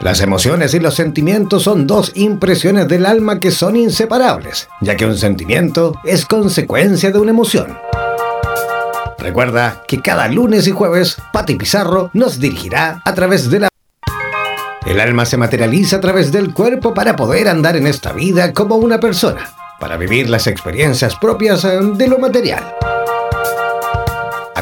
Las emociones y los sentimientos son dos impresiones del alma que son inseparables, ya que un sentimiento es consecuencia de una emoción. Recuerda que cada lunes y jueves Pati Pizarro nos dirigirá a través de la... El alma se materializa a través del cuerpo para poder andar en esta vida como una persona, para vivir las experiencias propias eh, de lo material.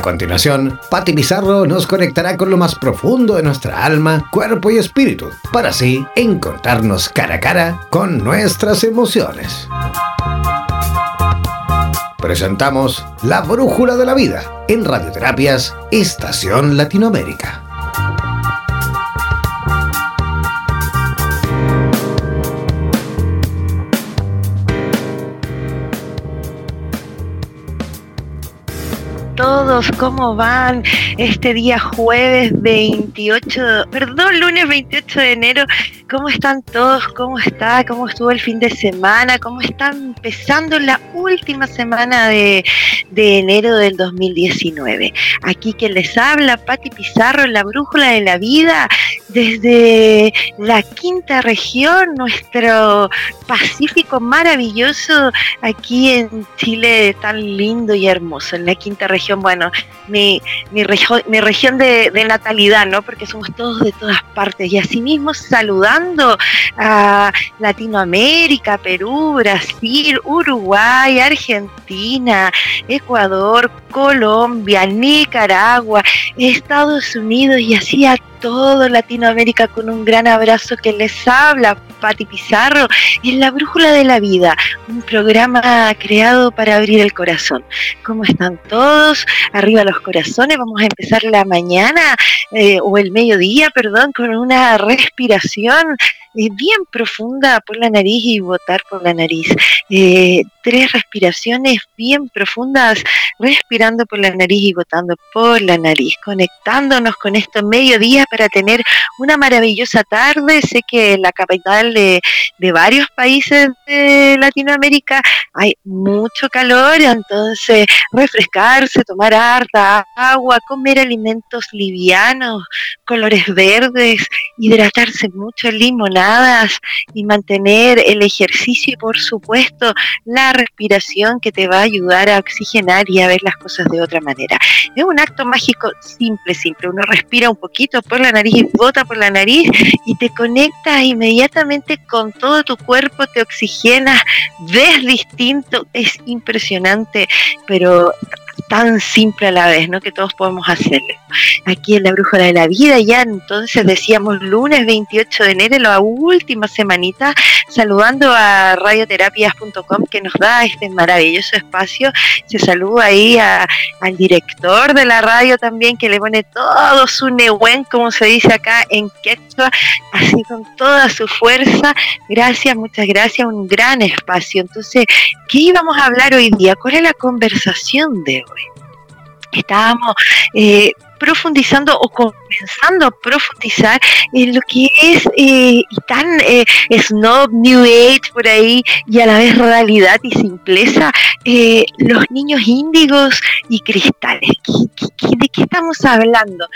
Continuación, Pati Pizarro nos conectará con lo más profundo de nuestra alma, cuerpo y espíritu, para así encontrarnos cara a cara con nuestras emociones presentamos La Brújula de la Vida en Radioterapias Estación Latinoamérica. Todos, ¿cómo van? Este día jueves 28, perdón, lunes 28 de enero, ¿cómo están todos? ¿Cómo está? ¿Cómo estuvo el fin de semana? ¿Cómo están empezando la última semana de, de enero del 2019? Aquí que les habla, Patti Pizarro, la brújula de la vida, desde la quinta región, nuestro Pacífico maravilloso, aquí en Chile tan lindo y hermoso, en la quinta región bueno, mi, mi, mi región de, natalidad, ¿no? Porque somos todos de todas partes. Y asimismo a Latinoamérica, Perú, Brasil, Uruguay, Argentina, Ecuador, Colombia, Nicaragua, Estados Unidos y así a todo Latinoamérica con un gran abrazo que les habla Pati Pizarro en La Brújula de la Vida, un programa creado para abrir el corazón. ¿Cómo están todos? Arriba los corazones, vamos a empezar la mañana eh, o el mediodía, perdón, con una respiración eh, bien profunda por la nariz y botar por la nariz. Eh, tres respiraciones bien profundas, respirando por la nariz y botando por la nariz, conectándonos con esto mediodía para tener una maravillosa tarde. Sé que en la capital de, de varios países de Latinoamérica hay mucho calor, entonces refrescarse, tomar harta agua, comer alimentos livianos, colores verdes, hidratarse mucho, limonada y mantener el ejercicio y por supuesto la respiración que te va a ayudar a oxigenar y a ver las cosas de otra manera. Es un acto mágico simple, simple. Uno respira un poquito por la nariz y bota por la nariz y te conectas inmediatamente con todo tu cuerpo, te oxigenas, ves distinto, es impresionante, pero tan simple a la vez, ¿no? Que todos podemos hacerlo. Aquí en la Brújula de la Vida, ya entonces decíamos lunes 28 de enero, la última semanita, saludando a radioterapias.com que nos da este maravilloso espacio. Se saluda ahí al director de la radio también, que le pone todo su nehuen, como se dice acá en quechua, así con toda su fuerza. Gracias, muchas gracias, un gran espacio. Entonces, ¿qué íbamos a hablar hoy día? ¿Cuál es la conversación de estábamos eh, profundizando o comenzando a profundizar en lo que es eh, tan eh, snob, new age por ahí y a la vez realidad y simpleza, los niños índigos y cristales. de qué estamos hablando?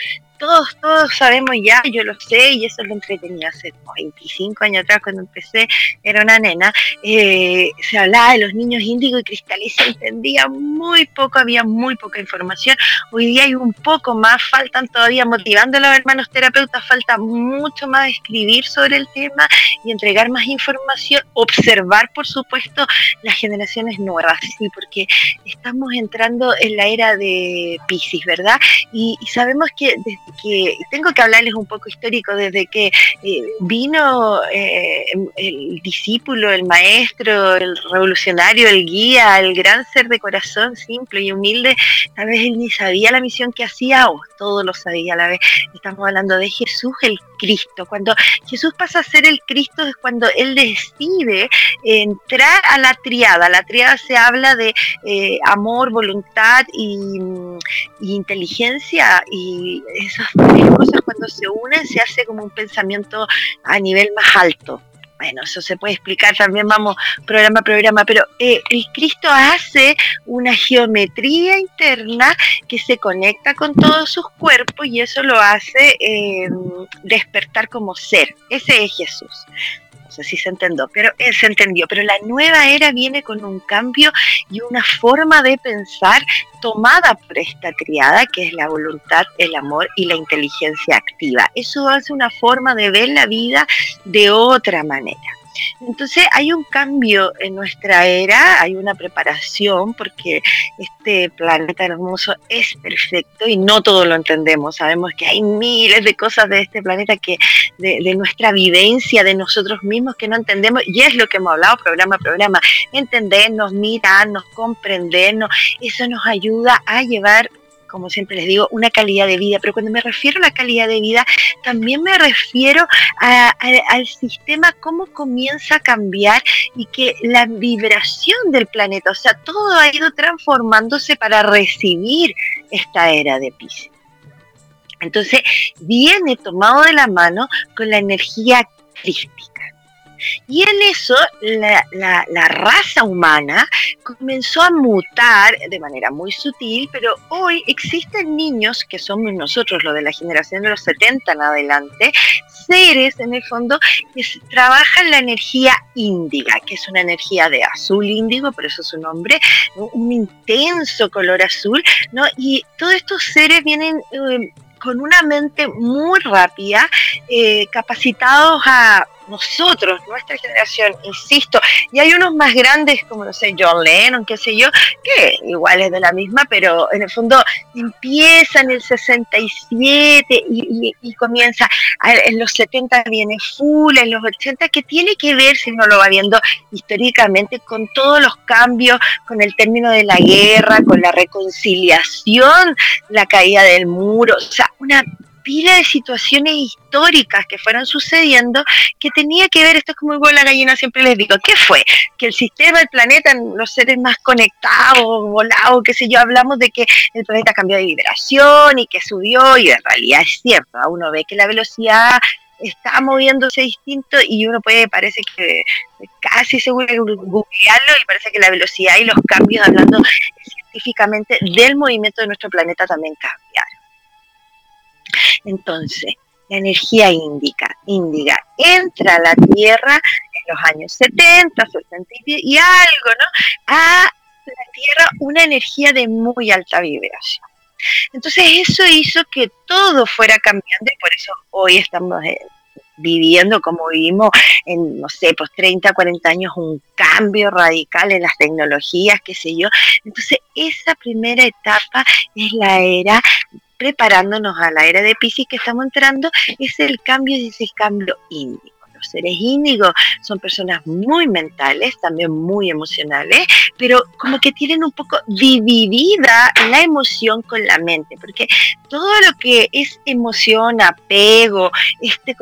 Todos, todos sabemos ya, yo lo sé, y eso lo entretenía hace 25 años atrás cuando empecé, era una nena, eh, se hablaba de los niños índigo y cristales, se entendía muy poco, había muy poca información, hoy día hay un poco más, faltan todavía motivando a los hermanos terapeutas, falta mucho más escribir sobre el tema y entregar más información, observar por supuesto las generaciones nuevas, ¿sí? porque estamos entrando en la era de Pisces, ¿verdad? Y, y sabemos que desde que tengo que hablarles un poco histórico desde que eh, vino eh, el discípulo, el maestro, el revolucionario, el guía, el gran ser de corazón simple y humilde, tal vez él ni sabía la misión que hacía o todo lo sabía a la vez. Estamos hablando de Jesús el Cristo. Cuando Jesús pasa a ser el Cristo es cuando él decide entrar a la triada. La triada se habla de eh, amor, voluntad y, y inteligencia y esas cosas cuando se unen se hace como un pensamiento a nivel más alto bueno, eso se puede explicar también, vamos, programa a programa, pero eh, Cristo hace una geometría interna que se conecta con todos sus cuerpos y eso lo hace eh, despertar como ser. Ese es Jesús no sé si se entendió, pero eh, se entendió, pero la nueva era viene con un cambio y una forma de pensar tomada por esta triada que es la voluntad, el amor y la inteligencia activa. Eso hace una forma de ver la vida de otra manera. Entonces hay un cambio en nuestra era, hay una preparación porque este planeta hermoso es perfecto y no todo lo entendemos. Sabemos que hay miles de cosas de este planeta que de, nuestra vivencia, de nosotros mismos que no entendemos y es lo que hemos hablado programa a programa. Entendernos, mirarnos, comprendernos, eso nos ayuda a llevar como siempre les digo, una calidad de vida, pero cuando me refiero a la calidad de vida, también me refiero al sistema, cómo comienza a cambiar y que la vibración del planeta, o sea, todo ha ido transformándose para recibir esta era de Pisces. Entonces, viene tomado de la mano con la energía crística. Y en eso la, raza humana comenzó a mutar de manera muy sutil, pero hoy existen niños que somos nosotros, los de la generación de los 70 en adelante, seres en el fondo que trabajan la energía índiga, que es una energía de azul índigo, por eso su nombre, un intenso color azul, ¿no? Y todos estos seres vienen... Eh, con una mente muy rápida, eh, capacitados a nosotros, nuestra generación, insisto, y hay unos más grandes como, no sé, John Lennon, qué sé yo, que igual es de la misma, pero en el fondo empieza en el 67 y, y, comienza, en los 70 viene full, en los 80, que tiene que ver, si uno lo va viendo históricamente, con todos los cambios, con el término de la guerra, con la reconciliación, la caída del muro, o sea, una pila de situaciones históricas que fueron sucediendo que tenía que ver, esto es como igual la gallina, siempre les digo, ¿qué fue? Que el sistema, el planeta, los seres más conectados, volados, qué sé yo, hablamos de que el planeta cambió de vibración y que subió y en realidad es cierto, uno ve que la velocidad está moviéndose distinto y uno puede, parece que casi seguro googlearlo y parece que la velocidad y los cambios, hablando científicamente del movimiento de nuestro planeta también cambiaron. Entonces, la energía índica, índiga entra a la Tierra en los años 70, 60 y algo, ¿no? A la Tierra una energía de muy alta vibración. Entonces eso hizo que todo fuera cambiando y por eso hoy estamos eh, viviendo como vivimos en, no sé, pues 30, 40 años, un cambio radical en las tecnologías, qué sé yo. Entonces esa primera etapa es la era preparándonos a la era de Pisces que estamos entrando, es el cambio, es el cambio índico. Los seres índigos son personas muy mentales, también muy emocionales, pero como que tienen un poco dividida la emoción con la mente, porque todo lo que es emoción, apego, este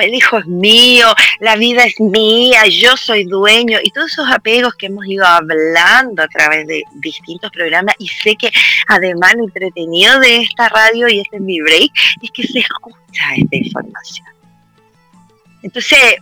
el hijo es mío, la vida es mía, yo soy dueño, y todos esos apegos que hemos ido hablando a través de distintos programas, y sé que además lo entretenido de esta radio y este es mi break, es que se escucha esta información. Entonces,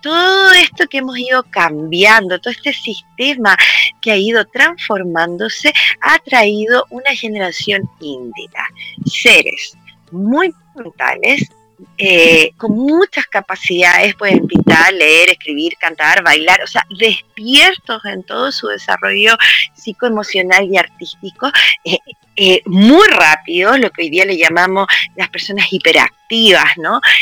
todo esto que hemos ido cambiando, todo este sistema que ha ido transformándose, ha traído una generación índica, seres muy mentales, eh, con muchas capacidades, pueden pintar, leer, escribir, cantar, bailar, o sea, despiertos en todo su desarrollo psicoemocional y artístico, eh, eh, muy rápido, lo que hoy día le llamamos las personas hiperactivas,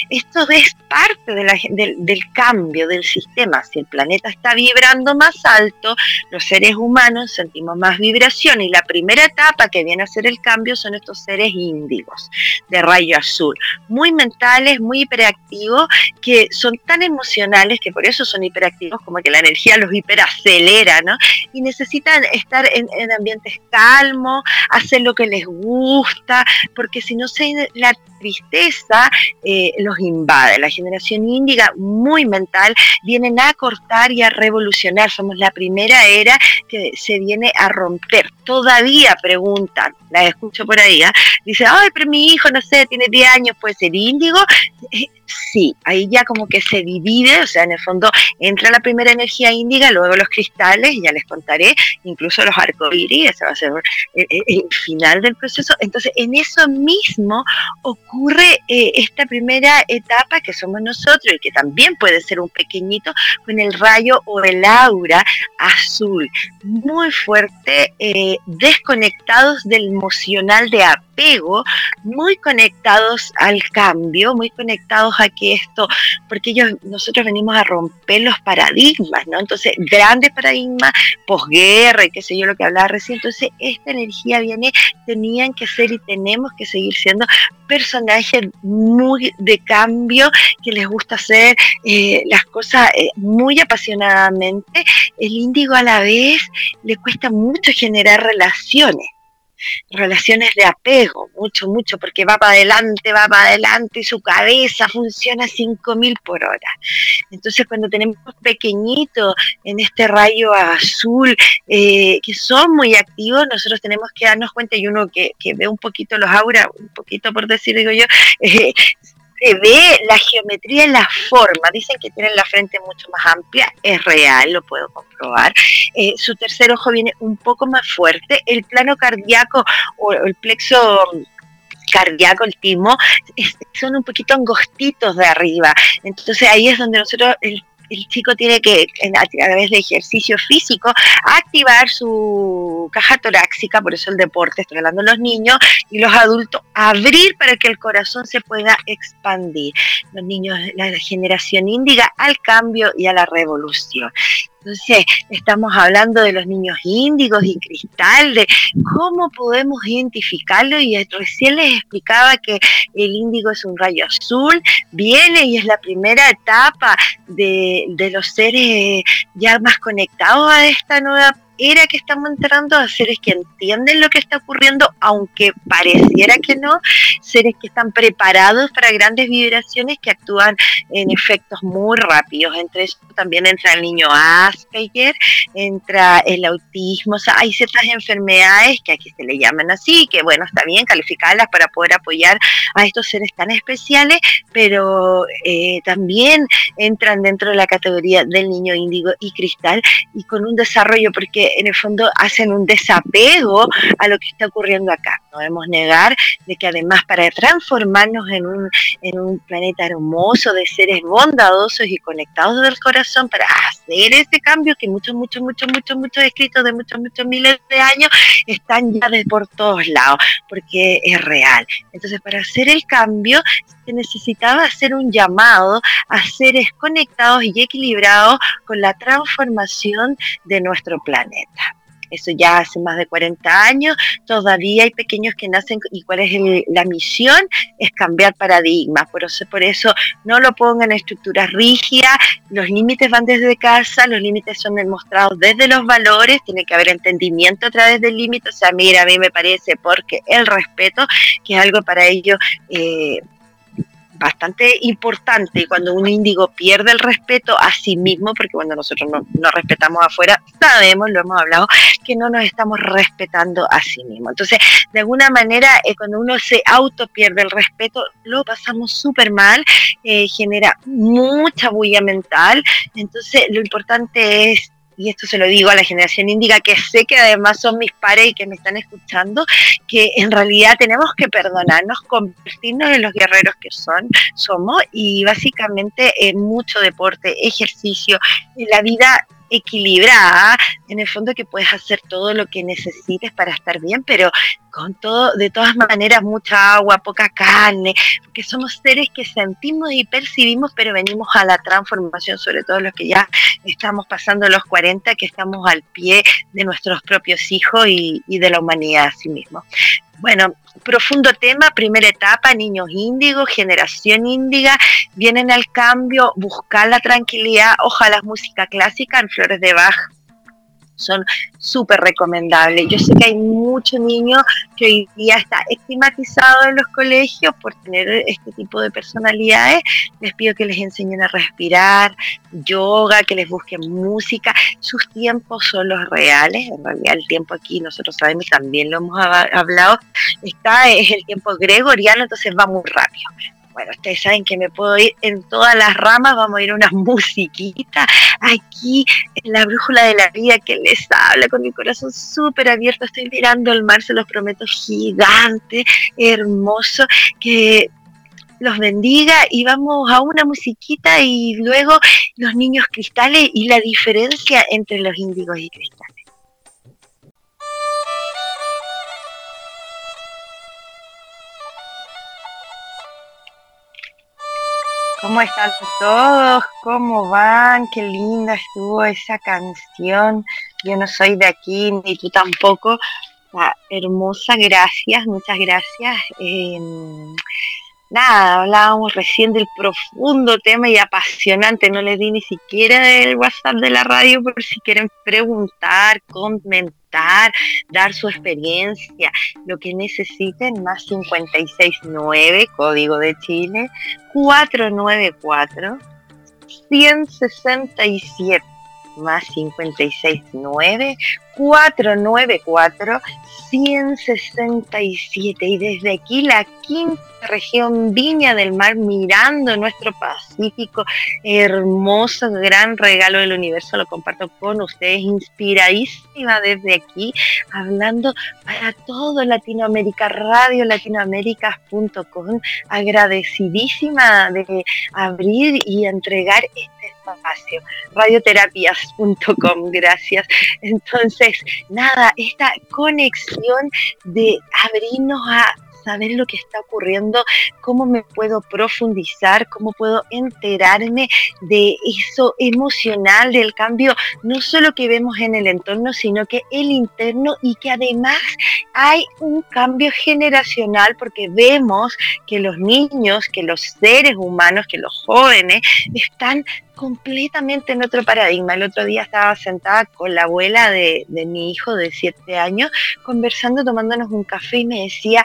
Esto es parte del, cambio del sistema. Si el planeta está vibrando más alto, los seres humanos sentimos más vibración y la primera etapa que viene a ser el cambio son estos seres índigos de rayo azul, muy mentales, muy hiperactivos, que son tan emocionales que por eso son hiperactivos, como que la energía los hiperacelera, ¿no? Y necesitan estar en, en ambientes calmos, hacer lo que les gusta, porque si no se la tristeza eh, los invade. La generación índiga, muy mental, vienen a cortar y a revolucionar. Somos la primera era que se viene a romper. Todavía preguntan, la escucho por ahí, ¿ah? dice, ay, pero mi hijo, no sé, tiene 10 años, puede ser índigo. Eh, sí, ahí ya como que se divide, o sea, en el fondo entra la primera energía índiga, luego los cristales, ya les contaré, incluso los arcoíris, ese va a ser el, final del proceso. Entonces, en eso mismo ocurre eh, esta primera etapa que somos nosotros y que también puede ser un pequeñito con el rayo o el aura azul, muy fuerte, eh, desconectados del emocional de apego, muy conectados al cambio, muy conectados a que esto, porque ellos, nosotros venimos a romper los paradigmas, ¿no? Entonces, grandes paradigmas, posguerra y qué sé yo, lo que hablaba recién, entonces esta energía viene, tenían que ser y tenemos que seguir siendo personajes muy de cambio, que les gusta hacer eh, las cosas eh, muy apasionadamente. El índigo a la vez le cuesta mucho generar relaciones relaciones de apego, mucho, mucho, porque va para adelante, va para adelante y su cabeza funciona a 5000 por hora. Entonces, cuando tenemos pequeñitos en este rayo azul, eh, que son muy activos, nosotros tenemos que darnos cuenta, y uno que, ve un poquito los auras, un poquito por decir, digo yo, eh, se ve la geometría en la forma. Dicen que tienen la frente mucho más amplia, es real, lo puedo comprobar. Eh, su tercer ojo viene un poco más fuerte. El plano cardíaco o el plexo cardíaco, el timo, son un poquito angostitos de arriba. Entonces ahí es donde nosotros, el el chico tiene que, a través de ejercicio físico, activar su caja torácica, por eso el deporte, estoy hablando de los niños, y los adultos, abrir para que el corazón se pueda expandir. Los niños, la generación índiga al cambio y a la revolución. Entonces, estamos hablando de los niños índigos y cristal, de cómo podemos identificarlo y recién les explicaba que el índigo es un rayo azul, viene y es la primera etapa de, de los seres ya más conectados a esta nueva era que estamos enterando a seres que entienden lo que está ocurriendo, aunque pareciera que no, seres que están preparados para grandes vibraciones que actúan en efectos muy rápidos. Entre eso también entra el niño Asperger, entra el autismo, o sea, hay ciertas enfermedades que aquí se le llaman así, que bueno, está bien calificarlas para poder apoyar a estos seres tan especiales, pero eh, también entran dentro de la categoría del niño índigo y cristal y con un desarrollo, porque en el fondo hacen un desapego a lo que está ocurriendo acá. No debemos negar de que además para transformarnos en un, en un planeta hermoso de seres bondadosos y conectados del corazón, para hacer ese cambio que muchos, muchos, muchos, muchos, muchos escritos de muchos, muchos miles de años están ya de por todos lados, porque es real. Entonces, para hacer el cambio se necesitaba hacer un llamado a seres conectados y equilibrados con la transformación de nuestro planeta. Eso ya hace más de 40 años, todavía hay pequeños que nacen y cuál es la misión, es cambiar paradigmas, por eso, no lo pongan en estructuras rígidas, los límites van desde casa, los límites son demostrados desde los valores, tiene que haber entendimiento a través del límite, o sea, mira, a mí me parece porque el respeto, que es algo para ellos... Eh, bastante importante cuando un índigo pierde el respeto a sí mismo, porque cuando nosotros no, respetamos afuera, sabemos, lo hemos hablado, que no nos estamos respetando a sí mismo. Entonces, de alguna manera, eh, cuando uno se auto pierde el respeto, lo pasamos súper mal, eh, genera mucha bulla mental. Entonces, lo importante es y esto se lo digo a la generación índiga, que sé que además son mis pares y que me están escuchando, que en realidad tenemos que perdonarnos, convertirnos en los guerreros que son, somos, y básicamente en mucho deporte, ejercicio, la vida equilibrada, en el fondo que puedes hacer todo lo que necesites para estar bien, pero con todo, de todas maneras, mucha agua, poca carne, porque somos seres que sentimos y percibimos, pero venimos a la transformación, sobre todo los que ya estamos pasando los 40, que estamos al pie de nuestros propios hijos y, y de la humanidad a sí mismo. Bueno, profundo tema, primera etapa, niños índigos, generación índiga, vienen al cambio, buscar la tranquilidad, ojalá música clásica en Flores de Bach son súper recomendables. Yo sé que hay muchos niños que hoy día está estigmatizado en los colegios por tener este tipo de personalidades. Les pido que les enseñen a respirar, yoga, que les busquen música. Sus tiempos son los reales. En realidad el tiempo aquí, nosotros sabemos, también lo hemos hablado, está, es el tiempo gregoriano, entonces va muy rápido bueno, ustedes saben que me puedo ir en todas las ramas, vamos a ir a una musiquita aquí en la brújula de la vida que les habla con mi corazón súper abierto, estoy mirando el mar, se los prometo, gigante, hermoso, que los bendiga y vamos a una musiquita y luego los niños cristales y la diferencia entre los índigos y cristales. ¿Cómo están todos? ¿Cómo van? Qué linda estuvo esa canción. Yo no soy de aquí, ni tú tampoco. Hermosa, gracias, muchas gracias. Em, nada, hablábamos recién del profundo tema y apasionante. No les di ni siquiera el WhatsApp de la radio por si quieren preguntar, comentar dar su experiencia, lo que necesiten, más 569, código de Chile, 494 167 más 569 494 167 y desde aquí la quinta región Viña del Mar mirando nuestro Pacífico hermoso gran regalo del universo lo comparto con ustedes inspiradísima desde aquí hablando para todo Latinoamérica radio latinoaméricas.com agradecidísima de abrir y entregar este radioterapias.com gracias. Entonces nada esta conexión de abrirnos a saber lo que está ocurriendo, cómo me puedo profundizar, cómo puedo enterarme de eso emocional, del cambio, no solo que vemos en el entorno, sino que el interno y que además hay un cambio generacional porque vemos que los niños, que los seres humanos, que los jóvenes están completamente en otro paradigma. El otro día estaba sentada con la abuela de, de mi hijo de siete años, conversando, tomándonos un café y me decía,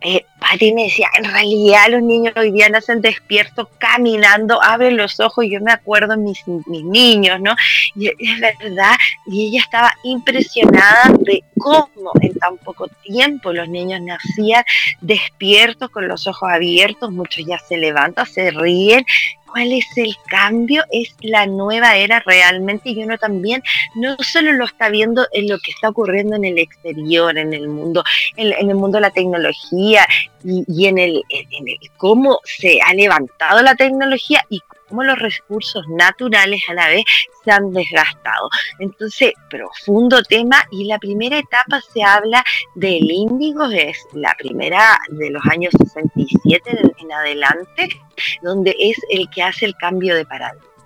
eh, Pati me decía, en realidad los niños hoy día nacen despiertos, caminando, abren los ojos, yo me acuerdo mis, mis niños, ¿no? Y es verdad, y ella estaba impresionada de cómo en tan poco tiempo los niños nacían despiertos, con los ojos abiertos, muchos ya se levantan, se ríen, cuál es el cambio, es la nueva era realmente y uno también no solo lo está viendo en lo que está ocurriendo en el exterior, en el mundo, en, el mundo de la tecnología y, en, el, en el cómo se ha levantado la tecnología y cómo los recursos naturales a la vez se han desgastado. Entonces, profundo tema y la primera etapa se habla del índigo, es la primera de los años 67 en, adelante, donde es el que hace el cambio de paradigma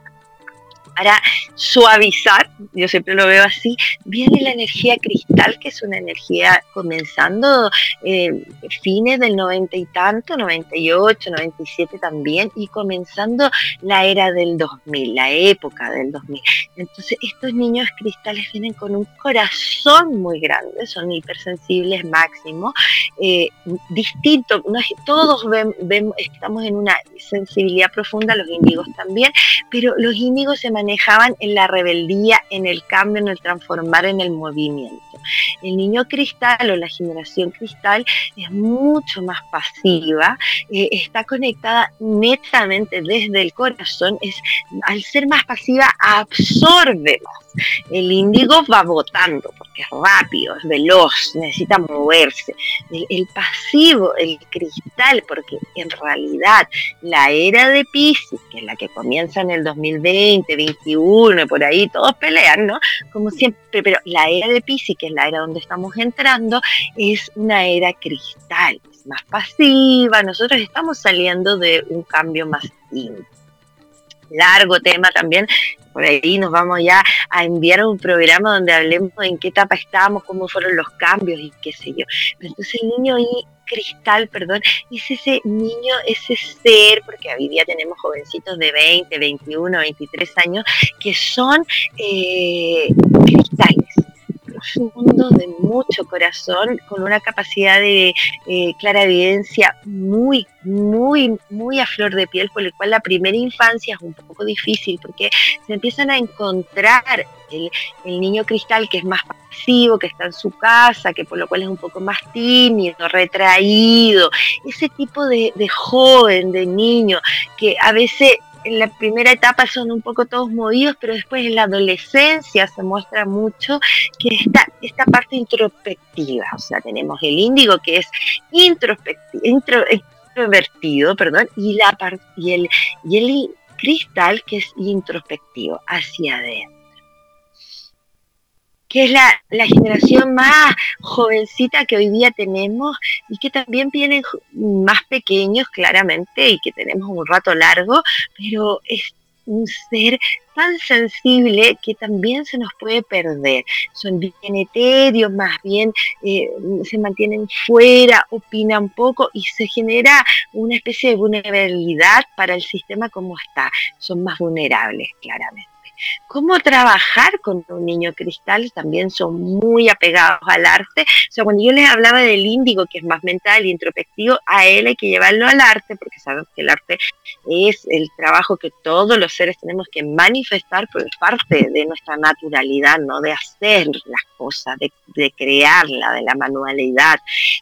para suavizar, yo siempre lo veo así, viene la energía cristal, que es una energía comenzando eh, fines del 90 y tanto, 98, 97 también, y comenzando la era del 2000, la época del 2000. Entonces estos niños cristales vienen con un corazón muy grande, son hipersensibles máximo, eh, distinto, todos vemos, estamos en una sensibilidad profunda, los índigos también, pero los índigos se manejaban en la rebeldía, en el cambio, en el transformar, en el movimiento. El niño cristal o la generación cristal es mucho más pasiva, eh, está conectada netamente desde el corazón, es, al ser más pasiva absorbe el índigo va votando porque es rápido, es veloz, necesita moverse. El, pasivo, el cristal, porque en realidad la era de Pisces, que es la que comienza en el 2020, 21, por ahí todos pelean, ¿no? Como siempre, pero la era de Pisces, que es la era donde estamos entrando, es una era cristal, es más pasiva. Nosotros estamos saliendo de un cambio más íntimo largo tema también. Por ahí nos vamos ya a enviar un programa donde hablemos en qué etapa estamos, cómo fueron los cambios y qué sé yo. entonces el niño y cristal, perdón, es ese niño, ese ser, porque hoy día tenemos jovencitos de 20, 21, 23 años, que son eh, cristales profundo, de mucho corazón, con una capacidad de eh, clara evidencia muy, muy, muy a flor de piel, por lo cual la primera infancia es un poco difícil porque se empiezan a encontrar el, niño cristal que es más pasivo, que está en su casa, que por lo cual es un poco más tímido, retraído, ese tipo de, de joven, de niño, que a veces en la primera etapa son un poco todos movidos, pero después en la adolescencia se muestra mucho que está esta parte introspectiva, o sea, tenemos el índigo que es introvertido, perdón, y, la, y, el, y el cristal que es introspectivo, hacia adentro que es la, generación más jovencita que hoy día tenemos y que también vienen más pequeños claramente y que tenemos un rato largo, pero es un ser tan sensible que también se nos puede perder. Son bien etéreos, más bien eh, se mantienen fuera, opinan poco y se genera una especie de vulnerabilidad para el sistema como está. Son más vulnerables, claramente. ¿Cómo trabajar con un niño cristal? También son muy apegados al arte. O sea, cuando yo les hablaba del índigo, que es más mental y introspectivo, a él hay que llevarlo al arte, porque sabemos que el arte es el trabajo que todos los seres tenemos que manifestar, por parte de nuestra naturalidad, ¿no? De hacer las cosas, de, crearla, de la manualidad,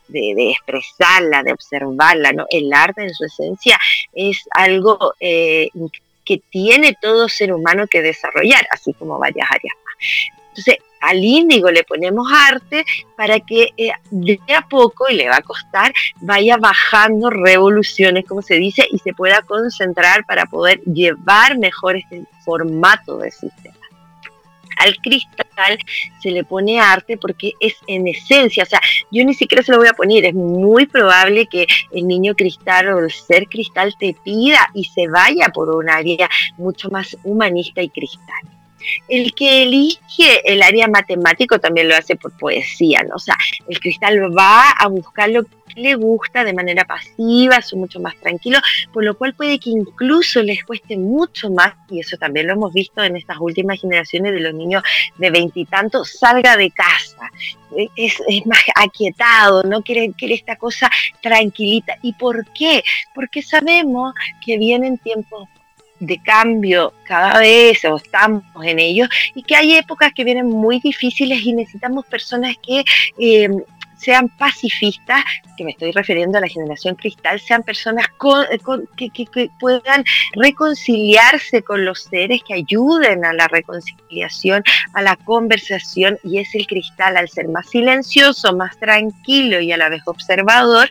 de, expresarla, de observarla, ¿no? El arte en su esencia es algo eh, que tiene todo ser humano que desarrollar, así como varias áreas más. Entonces, al índigo le ponemos arte para que eh, de a poco, y le va a costar, vaya bajando revoluciones, como se dice, y se pueda concentrar para poder llevar mejor este formato de sistema al cristal se le pone arte porque es en esencia, o sea, yo ni siquiera se lo voy a poner, es muy probable que el niño cristal o el ser cristal te pida y se vaya por un área mucho más humanista y cristal. El que elige el área matemático también lo hace por poesía, ¿no? O sea, el cristal va a buscar lo que le gusta de manera pasiva, son mucho más tranquilos, por lo cual puede que incluso les cueste mucho más, y eso también lo hemos visto en estas últimas generaciones de los niños de veintitantos, salga de casa. Es, es, más aquietado, no quiere, quiere esta cosa tranquilita. ¿Y por qué? Porque sabemos que vienen tiempos de cambio cada vez estamos en ellos y que hay épocas que vienen muy difíciles y necesitamos personas que eh, sean pacifistas, que me estoy refiriendo a la generación cristal, sean personas que, puedan reconciliarse con los seres, que ayuden a la reconciliación, a la conversación, y es el cristal al ser más silencioso, más tranquilo y a la vez observador,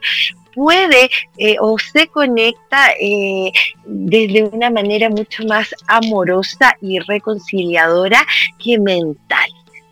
puede eh, o se conecta eh, desde una manera mucho más amorosa y reconciliadora que mental.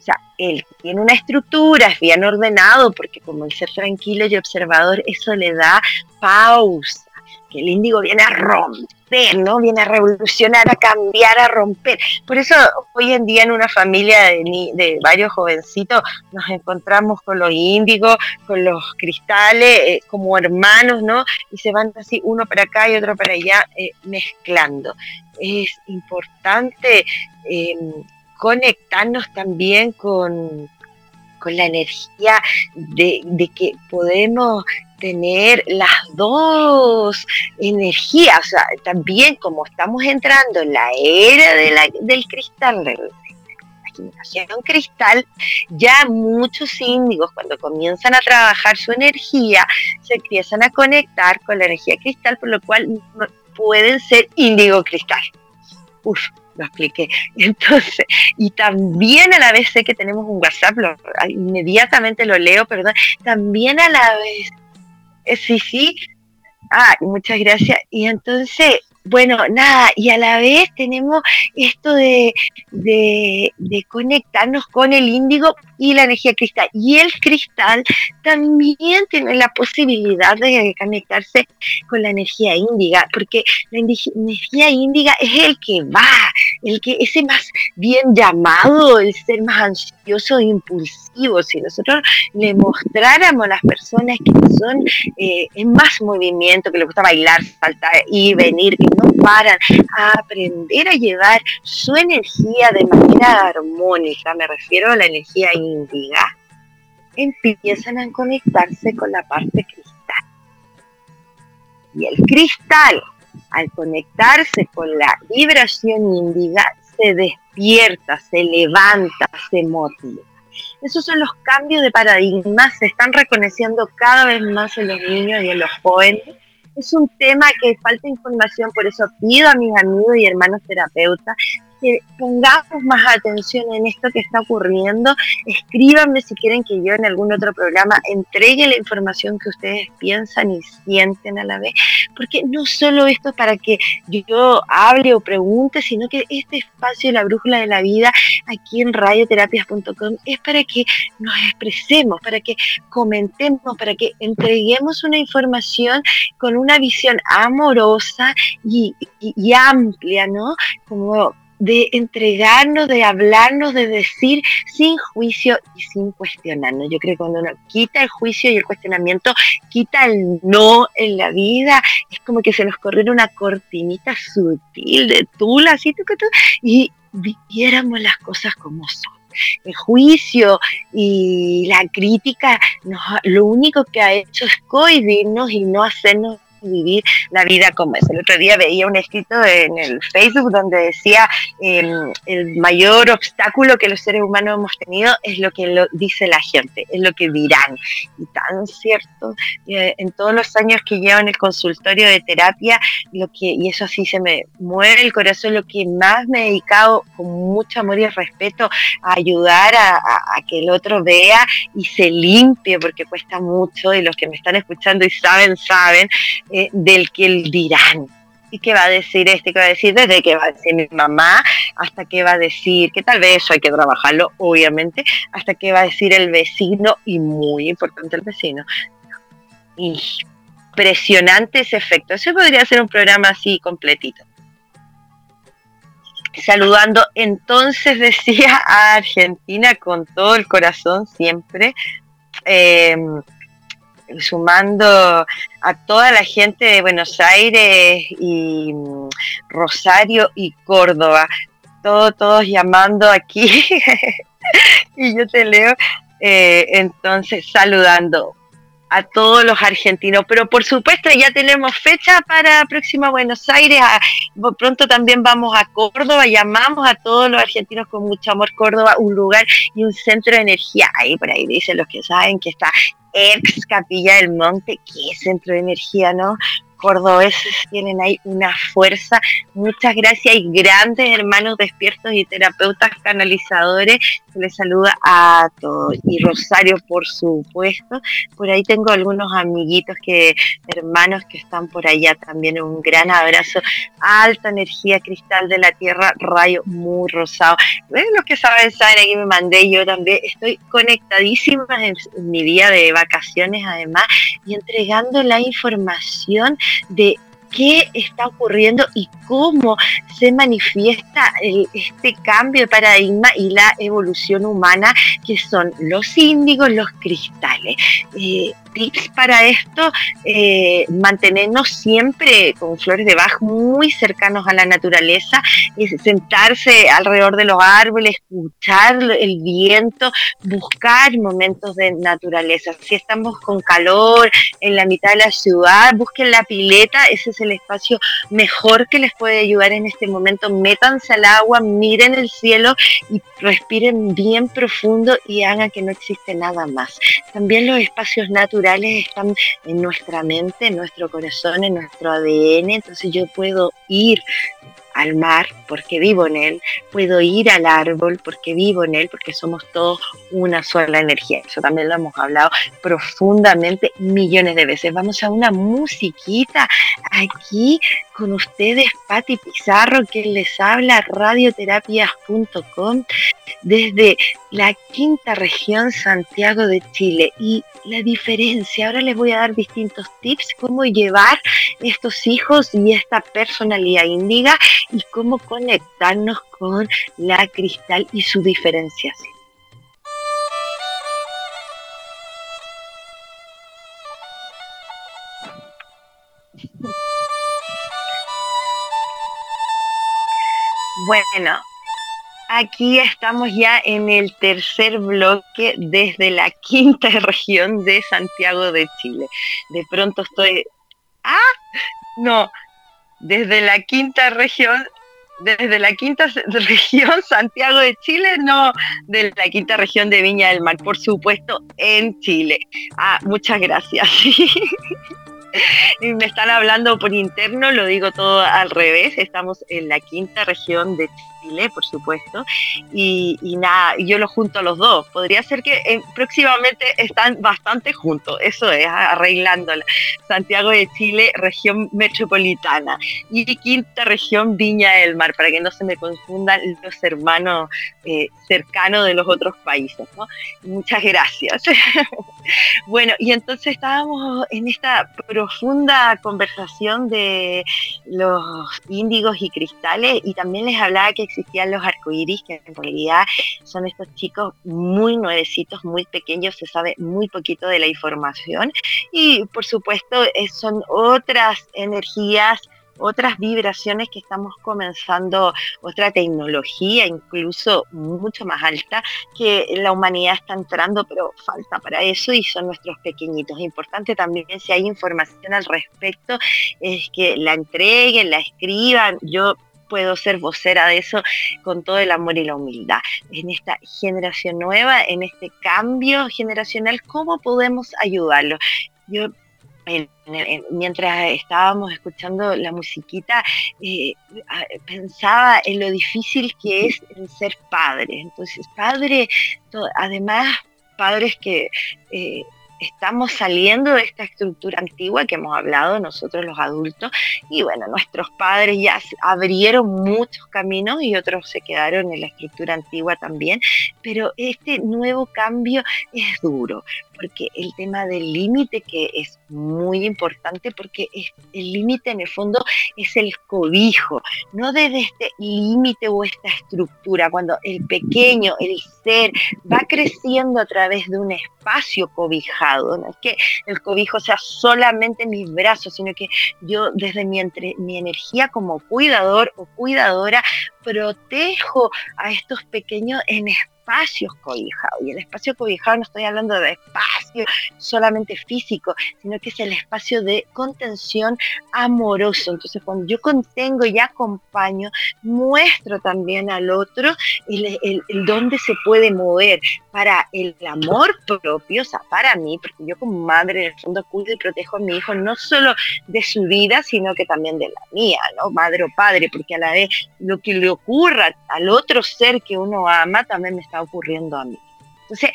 Sea, él tiene una estructura, es bien ordenado, porque como el ser tranquilo y observador, eso le da pausa, que el índigo viene a romper ¿no? Viene a revolucionar, a cambiar, a romper. Por eso hoy en día en una familia de, varios jovencitos nos encontramos con los índigos, con los cristales, eh, como hermanos, ¿no? Y se van así uno para acá y otro para allá, eh, mezclando. Es importante em, conectarnos también con, con la energía de, de, que podemos tener las dos energías, o sea, también como estamos entrando en la era del cristal, de la generación cristal, ya muchos índigos cuando comienzan a trabajar su energía, se empiezan a conectar con la energía cristal, por lo cual pueden ser índigo cristal. Uf, lo expliqué. Entonces, y también a la vez sé que tenemos un WhatsApp, inmediatamente lo leo, perdón, también a la vez eh, sí, sí. Ah, muchas gracias. Y entonces, bueno, nada, y a la vez tenemos esto de, de, conectarnos con el índigo y la energía cristal. Y el cristal también tiene la posibilidad de conectarse con la energía índiga, porque la energía índiga es el que va, el que ese más bien llamado, el ser más ansioso nerviosos impulsivos, si nosotros le mostráramos a las personas que son eh, en más movimiento, que les gusta bailar, saltar y venir, que no paran, a aprender a llevar su energía de manera armónica, me refiero a la energía índiga, empiezan a conectarse con la parte cristal. Y el cristal, al conectarse con la vibración índiga, se despierta, se levanta, se motiva. Esos son los cambios de paradigma, se están reconociendo cada vez más en los niños y en los jóvenes. Es un tema que falta información, por eso pido a mis amigos y hermanos terapeutas que pongamos más atención en esto que está ocurriendo. Escríbanme si quieren que yo en algún otro programa entregue la información que ustedes piensan y sienten a la vez, porque no solo esto es para que yo hable o pregunte, sino que este espacio, la brújula de la vida, aquí en radioterapias.com, es para que nos expresemos, para que comentemos, para que entreguemos una información con una visión amorosa y, y amplia, ¿no? Como de entregarnos, de hablarnos, de decir sin juicio y sin cuestionarnos. Yo creo que cuando uno quita el juicio y el cuestionamiento, quita el no en la vida, es como que se nos corriera una cortinita sutil de tula, así, y viviéramos las cosas como son el juicio y la crítica, lo único que ha hecho es cohibirnos y no hacernos vivir la vida como es. El otro día veía un escrito en el Facebook donde decía em, el mayor obstáculo que los seres humanos hemos tenido es lo que dice la gente, es lo que dirán. Y tan cierto, en todos los años que llevo en el consultorio de terapia, lo que, y eso así se me mueve el corazón, lo que más me he dedicado con mucho amor y respeto a ayudar a que el otro vea y se limpie, porque cuesta mucho, y los que me están escuchando y saben, saben, eh, del que el dirán. ¿Y qué va a decir este? ¿Qué va a decir? Desde qué va a decir mi mamá hasta qué va a decir, que tal vez eso hay que trabajarlo, obviamente, hasta qué va a decir el vecino y muy importante el vecino. Impresionante ese efecto. Eso podría ser un programa así completito. Saludando, entonces decía a Argentina con todo el corazón siempre. Eh, sumando a toda la gente de Buenos Aires y mm, Rosario y Córdoba, todos, todos llamando aquí. Y yo te leo, eh, entonces saludando a todos los argentinos, pero por supuesto ya tenemos fecha para próxima Buenos Aires, pronto también vamos a Córdoba, llamamos a todos los argentinos con mucho amor. Córdoba, un lugar y un centro de energía, ahí por ahí dicen los que saben que está ex Capilla del Monte, que centro de energía, ¿no? Cordobeses tienen ahí una fuerza. Muchas gracias y grandes hermanos despiertos y terapeutas canalizadores. Les saluda a todos. Y Rosario, por supuesto. Por ahí tengo algunos amiguitos que, hermanos que están por allá también. Un gran abrazo. Alta energía cristal de la tierra, rayo muy rosado. Los que saben, saben, aquí me mandé yo también. Estoy conectadísima en mi día de vacaciones además y entregando la información de qué está ocurriendo y cómo se manifiesta este cambio de paradigma y la evolución humana, que son los índigos, los cristales. Eh, tips para esto, eh, mantenernos siempre con flores de Bach muy cercanos a la naturaleza, sentarse alrededor de los árboles, escuchar el viento, buscar momentos de naturaleza. Si estamos con calor en la mitad de la ciudad, busquen la pileta, ese es el espacio mejor que les puede ayudar en este momento. Métanse al agua, miren el cielo y respiren bien profundo y hagan que no existe nada más. También los espacios naturales están en nuestra mente, en nuestro corazón, en nuestro ADN, entonces yo puedo ir al mar porque vivo en él, puedo ir al árbol porque vivo en él, porque somos todos una sola energía. Eso también lo hemos hablado profundamente millones de veces. Vamos a una musiquita aquí con ustedes Patti Pizarro, quien les habla, radioterapias.com, desde la quinta región Santiago de Chile. Y la diferencia, ahora les voy a dar distintos tips, cómo llevar estos hijos y esta personalidad índiga y cómo conectarnos con la cristal y su diferenciación. Bueno, aquí estamos ya en el tercer bloque desde la quinta región de Santiago de Chile. De pronto estoy... Ah, no, desde la quinta región desde la quinta región Santiago de Chile, no de la quinta región de Viña del Mar, por supuesto, en Chile. Ah, muchas gracias. y me están hablando por interno, lo digo todo al revés, estamos en la quinta región de Chile, por supuesto, y, nada, yo lo junto a los dos. Podría ser que eh, próximamente están bastante juntos, eso es, arreglándola. Santiago de Chile, región metropolitana, y quinta región Viña del Mar, para que no se me confundan los hermanos eh, cercanos de los otros países. Muchas gracias. bueno, y entonces estábamos en esta profunda conversación de los índigos y cristales y también les hablaba que existían los arcoíris, que en realidad son estos chicos muy nuevecitos, muy pequeños, se sabe muy poquito de la información y por supuesto eh, son otras energías otras vibraciones que estamos comenzando, otra tecnología incluso mucho más alta que la humanidad está entrando, pero falta para eso y son nuestros pequeñitos. Importante también si hay información al respecto, es que la entreguen, la escriban. Yo puedo ser vocera de eso con todo el amor y la humildad. En esta generación nueva, en este cambio generacional, ¿cómo podemos ayudarlo? Yo mientras estábamos escuchando la musiquita, eh, pensaba en lo difícil que es ser padre. Entonces, padre, además, padres que eh, estamos saliendo de esta estructura antigua que hemos hablado nosotros los adultos y bueno, nuestros padres ya abrieron muchos caminos y otros se quedaron en la estructura antigua también, pero este nuevo cambio es duro porque el tema del límite que es muy importante porque el límite en el fondo es el cobijo, no desde este límite o esta estructura, cuando el pequeño, el ser va creciendo a través de un espacio cobijado, no es que el cobijo sea solamente mis brazos, sino que yo desde mi, entre, mi energía como cuidador o cuidadora protejo a estos pequeños en espacio espacios cobijados. Y el espacio cobijado no estoy hablando de espacio solamente físico, sino que es el espacio de contención amoroso. Entonces, cuando yo contengo y acompaño, muestro también al otro el, el, dónde se puede mover para el amor propio, o sea, para mí, porque yo como madre en el fondo cuido y protejo a mi hijo no solo de su vida, sino que también de la mía, ¿no? Madre o padre, porque a la vez lo que le ocurra al otro ser que uno ama también me está ocurriendo a mí. Entonces,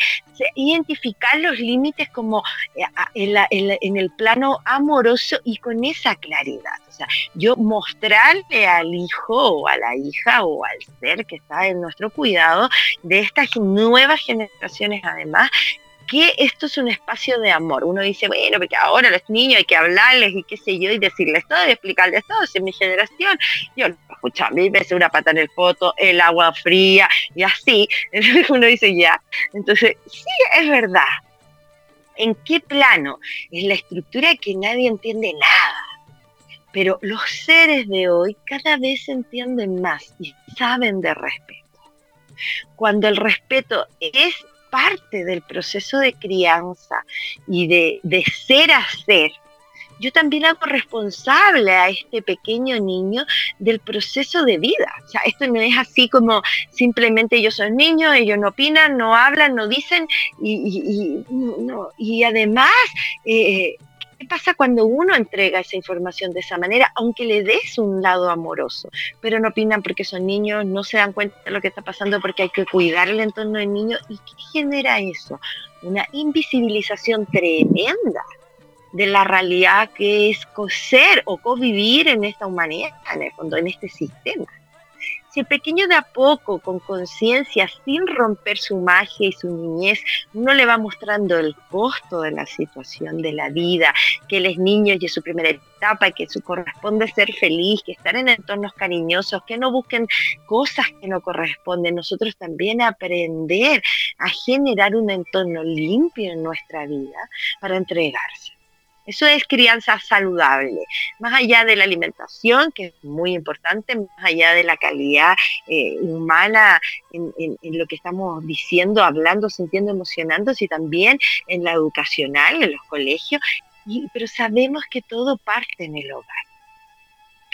identificar los límites como eh, en, el plano amoroso y con esa claridad. O sea, yo mostrarle al hijo o a la hija o al ser que está en nuestro cuidado de estas nuevas generaciones además que esto es un espacio de amor. Uno dice, bueno, porque ahora los niños hay que hablarles y qué sé yo, y decirles todo, y explicarles todo, si es mi generación. Yo lo escucho mí, veces una pata en el foto, el agua fría, y así. Uno dice, ya. Entonces, sí, es verdad. ¿En qué plano? Es la estructura que nadie entiende nada. Pero los seres de hoy cada vez entienden más y saben de respeto. Cuando el respeto es parte del proceso de crianza y de, de ser a ser, yo también hago responsable a este pequeño niño del proceso de vida. O sea, esto no es así como simplemente ellos son niños, ellos no opinan, no hablan, no dicen, y, y, además eh, ¿Qué pasa cuando uno entrega esa información de esa manera, aunque le des un lado amoroso? Pero no opinan porque son niños, no se dan cuenta de lo que está pasando porque hay que cuidar el entorno del niño. ¿Y qué genera eso? Una invisibilización tremenda de la realidad que es coser o convivir en esta humanidad, en el fondo, en este sistema. Si el pequeño de a poco, con conciencia, sin romper su magia y su niñez, uno le va mostrando el costo de la situación de la vida, que él es niño y es su primera etapa, que corresponde ser feliz, que estar en entornos cariñosos, que no busquen cosas que no corresponden. Nosotros también aprender a generar un entorno limpio en nuestra vida para entregarse Eso es crianza saludable, más allá de la alimentación, que es muy importante, más allá de la calidad eh, humana en, lo que estamos diciendo, hablando, sintiendo, emocionándose, y también en la educacional, en los colegios, pero sabemos que todo parte en el hogar.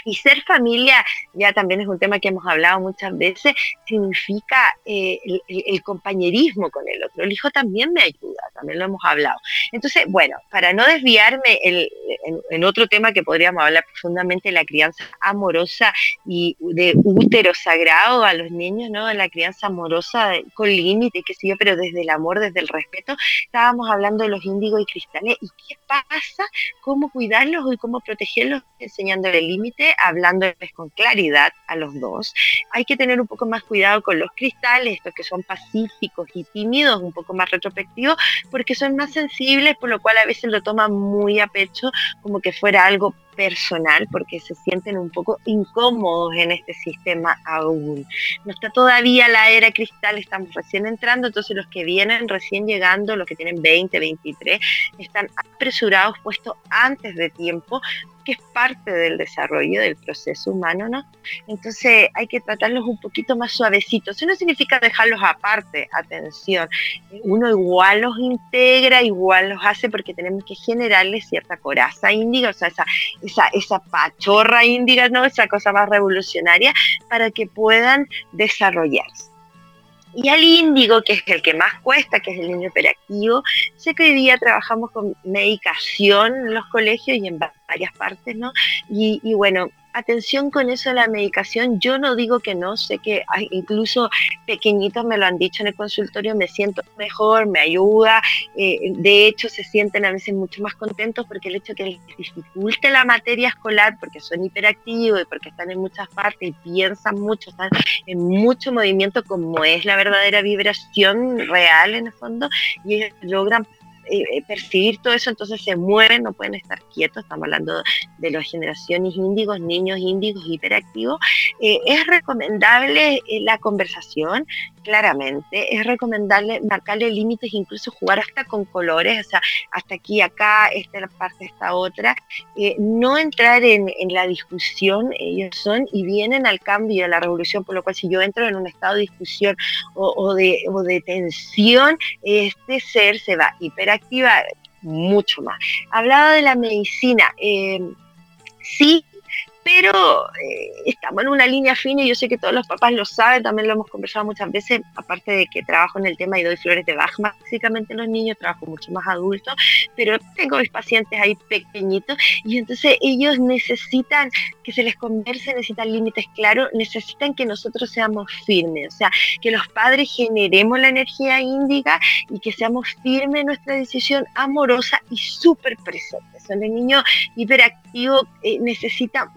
Y ser familia, ya también es un tema que hemos hablado muchas veces, significa eh, el, compañerismo con el otro. El hijo también me ayuda, también lo hemos hablado. Entonces, bueno, para no desviarme en, otro tema que podríamos hablar profundamente, la crianza amorosa y de útero sagrado a los niños, ¿no? La crianza amorosa con límite, qué sé yo, pero desde el amor, desde el respeto. Estábamos hablando de los índigos y cristales. ¿Y qué pasa? ¿Cómo cuidarlos y cómo protegerlos enseñándole límite? Hablándoles con claridad a los dos. Hay que tener un poco más cuidado con los cristales, estos que son pacíficos y tímidos, un poco más retrospectivos, porque son más sensibles, por lo cual a veces lo toman muy a pecho, como que fuera algo personal porque se sienten un poco incómodos en este sistema aún. No está todavía la era cristal, estamos recién entrando, entonces los que vienen recién llegando, los que tienen 20, 23, están apresurados, puestos antes de tiempo, que es parte del desarrollo del proceso humano, ¿no? Entonces hay que tratarlos un poquito más suavecitos. Eso no significa dejarlos aparte, atención. Uno igual los integra, igual los hace porque tenemos que generarles cierta coraza índiga, o sea, esa, esa, esa pachorra índiga, ¿no? Esa cosa más revolucionaria para que puedan desarrollarse. Y al índigo, que es el que más cuesta, que es el niño hiperactivo, sé que hoy día trabajamos con medicación en los colegios y en varias partes, ¿no? Y, y bueno, atención con eso de la medicación. Yo no digo que no, sé que incluso pequeñitos me lo han dicho en el consultorio, me siento mejor, me ayuda. Eh, de hecho, se sienten a veces mucho más contentos porque el hecho que les dificulte la materia escolar, porque son hiperactivos y porque están en muchas partes y piensan mucho, están en mucho movimiento, como es la verdadera vibración real en el fondo, y logran eh, eh, percibir todo eso, entonces se mueven, no pueden estar quietos, estamos hablando de las generaciones índigos, niños índigos hiperactivos, eh, es recomendable la conversación, claramente, es recomendable marcarle límites, incluso jugar hasta con colores, o sea, hasta aquí, acá, esta parte, esta otra, no entrar en, la discusión, ellos son y vienen al cambio, a la revolución, por lo cual si yo entro en un estado de discusión o, de, o de tensión, este ser se va hiperactivar mucho más. Hablaba de la medicina. Eh, sí, pero eh, estamos en una línea fina y yo sé que todos los papás lo saben, también lo hemos conversado muchas veces, aparte de que trabajo en el tema y doy flores de Bach básicamente los niños, trabajo mucho más adultos, pero tengo mis pacientes ahí pequeñitos y entonces ellos necesitan que se les converse, necesitan límites claros, necesitan que nosotros seamos firmes, o sea, que los padres generemos la energía índica y que seamos firmes en nuestra decisión amorosa y súper presentes. Son el niño hiperactivo eh, necesita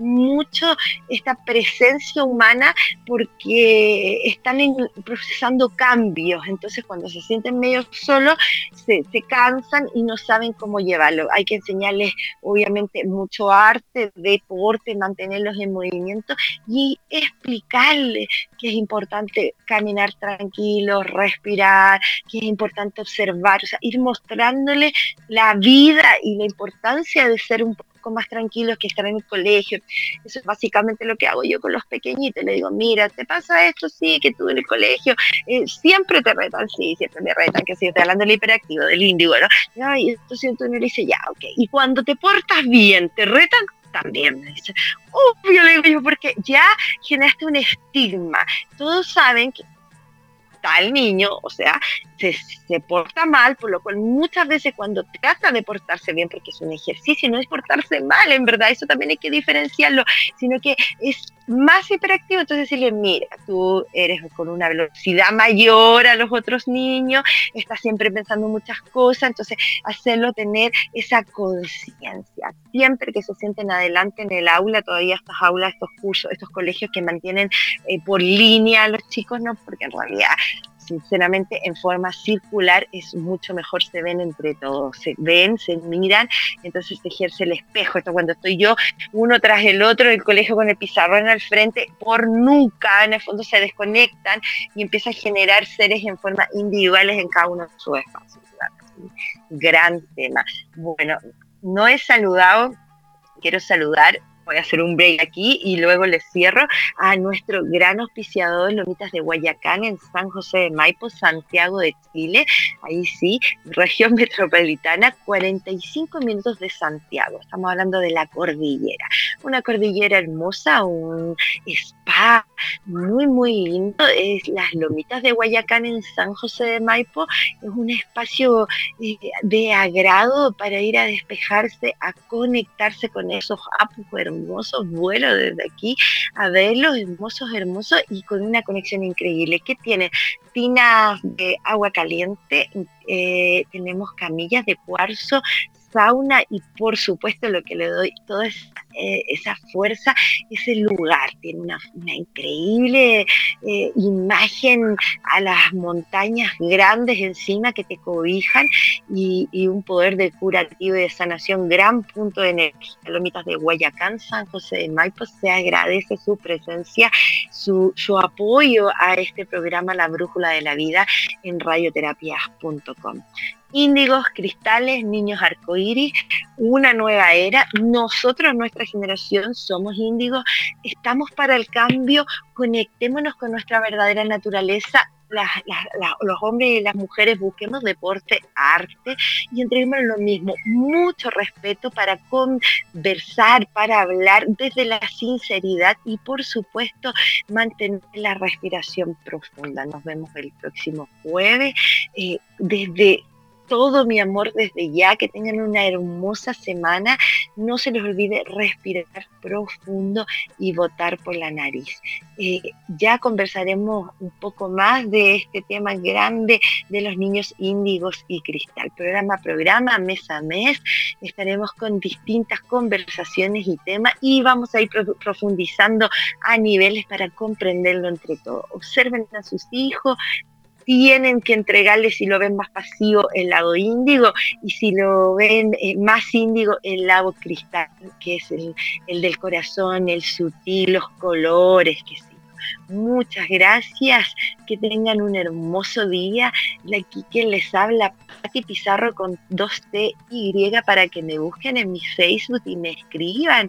esta presencia humana porque están procesando cambios, entonces cuando se sienten medio solos se, cansan y no saben cómo llevarlo. Hay que enseñarles obviamente mucho arte, deporte, mantenerlos en movimiento y explicarles que es importante caminar tranquilo, respirar, que es importante observar, o sea, ir mostrándole la vida y la importancia de ser un más tranquilos que estar en el colegio. Eso es básicamente lo que hago yo con los pequeñitos. Le digo, mira, ¿te pasa esto? Sí, que tú en el colegio eh, siempre te retan, sí, siempre me retan, que si estoy hablando del hiperactivo, del índigo, ¿no? Ay, esto siento, y me dice, ya, ok. Y cuando te portas bien, ¿te retan? también me dice, obvio, le digo porque ya generaste un estigma. Todos saben que tal niño, o sea, se, porta mal, por lo cual muchas veces cuando trata de portarse bien, porque es un ejercicio, no es portarse mal, en verdad, eso también hay que diferenciarlo, sino que es más hiperactivo, entonces decirle, mira, tú eres con una velocidad mayor a los otros niños, estás siempre pensando muchas cosas, entonces hacerlo tener esa conciencia, siempre que se sienten adelante en el aula, todavía estas aulas, estos cursos, estos colegios que mantienen eh, por línea a los chicos, ¿no? Porque en realidad sinceramente en forma circular es mucho mejor, se ven entre todos, se ven, se miran, entonces se ejerce el espejo. Esto cuando estoy yo uno tras el otro en el colegio con el pizarrón al frente, por nunca en el fondo se desconectan y empieza a generar seres en forma individuales en cada uno de sus espacios. Gran tema. Bueno, no he saludado, quiero saludar voy a hacer un break aquí y luego les cierro a nuestro gran auspiciador Lomitas de Guayacán en San José de Maipo, Santiago de Chile. Ahí sí, región metropolitana, 45 minutos de Santiago. Estamos hablando de la cordillera. Una cordillera hermosa, un spa muy, muy lindo. Es las Lomitas de Guayacán en San José de Maipo. Es un espacio eh, de agrado para ir a despejarse, a conectarse con esos apus hermosos vuelos desde aquí a verlos hermosos, hermosos y con una conexión increíble. que tiene? Tinas de agua caliente, eh, tenemos camillas de cuarzo, sauna y por supuesto lo que le doy toda eh, esa, fuerza es el lugar. Tiene una, increíble eh, imagen a las montañas grandes encima que te cobijan y, un poder de curativo y de sanación, gran punto de energía. Lomitas de Guayacán, San José de Maipo, se agradece su presencia, su, su apoyo a este programa La Brújula de la Vida en radioterapias.com índigos, cristales, niños arcoíris, una nueva era. Nosotros, nuestra generación, somos índigos, estamos para el cambio, conectémonos con nuestra verdadera naturaleza. los hombres y las mujeres busquemos deporte, arte y entreguemos lo mismo, mucho respeto para conversar, para hablar desde la sinceridad y por supuesto mantener la respiración profunda. Nos vemos el próximo jueves eh, desde todo mi amor desde ya, que tengan una hermosa semana. No se les olvide respirar profundo y votar por la nariz. Eh, ya conversaremos un poco más de este tema grande de los niños índigos y cristal. Programa a programa, mes a mes, estaremos con distintas conversaciones y temas y vamos a ir profundizando a niveles para comprenderlo entre todos. Observen a sus hijos, tienen que entregarle si lo ven más pasivo el lado índigo y si lo ven eh, más índigo el lado cristal, que es el, del corazón, el sutil, los colores, que sí. Muchas gracias, que tengan un hermoso día. Aquí quien les habla, Pati Pizarro con 2T Y para que me busquen en mi Facebook y me escriban.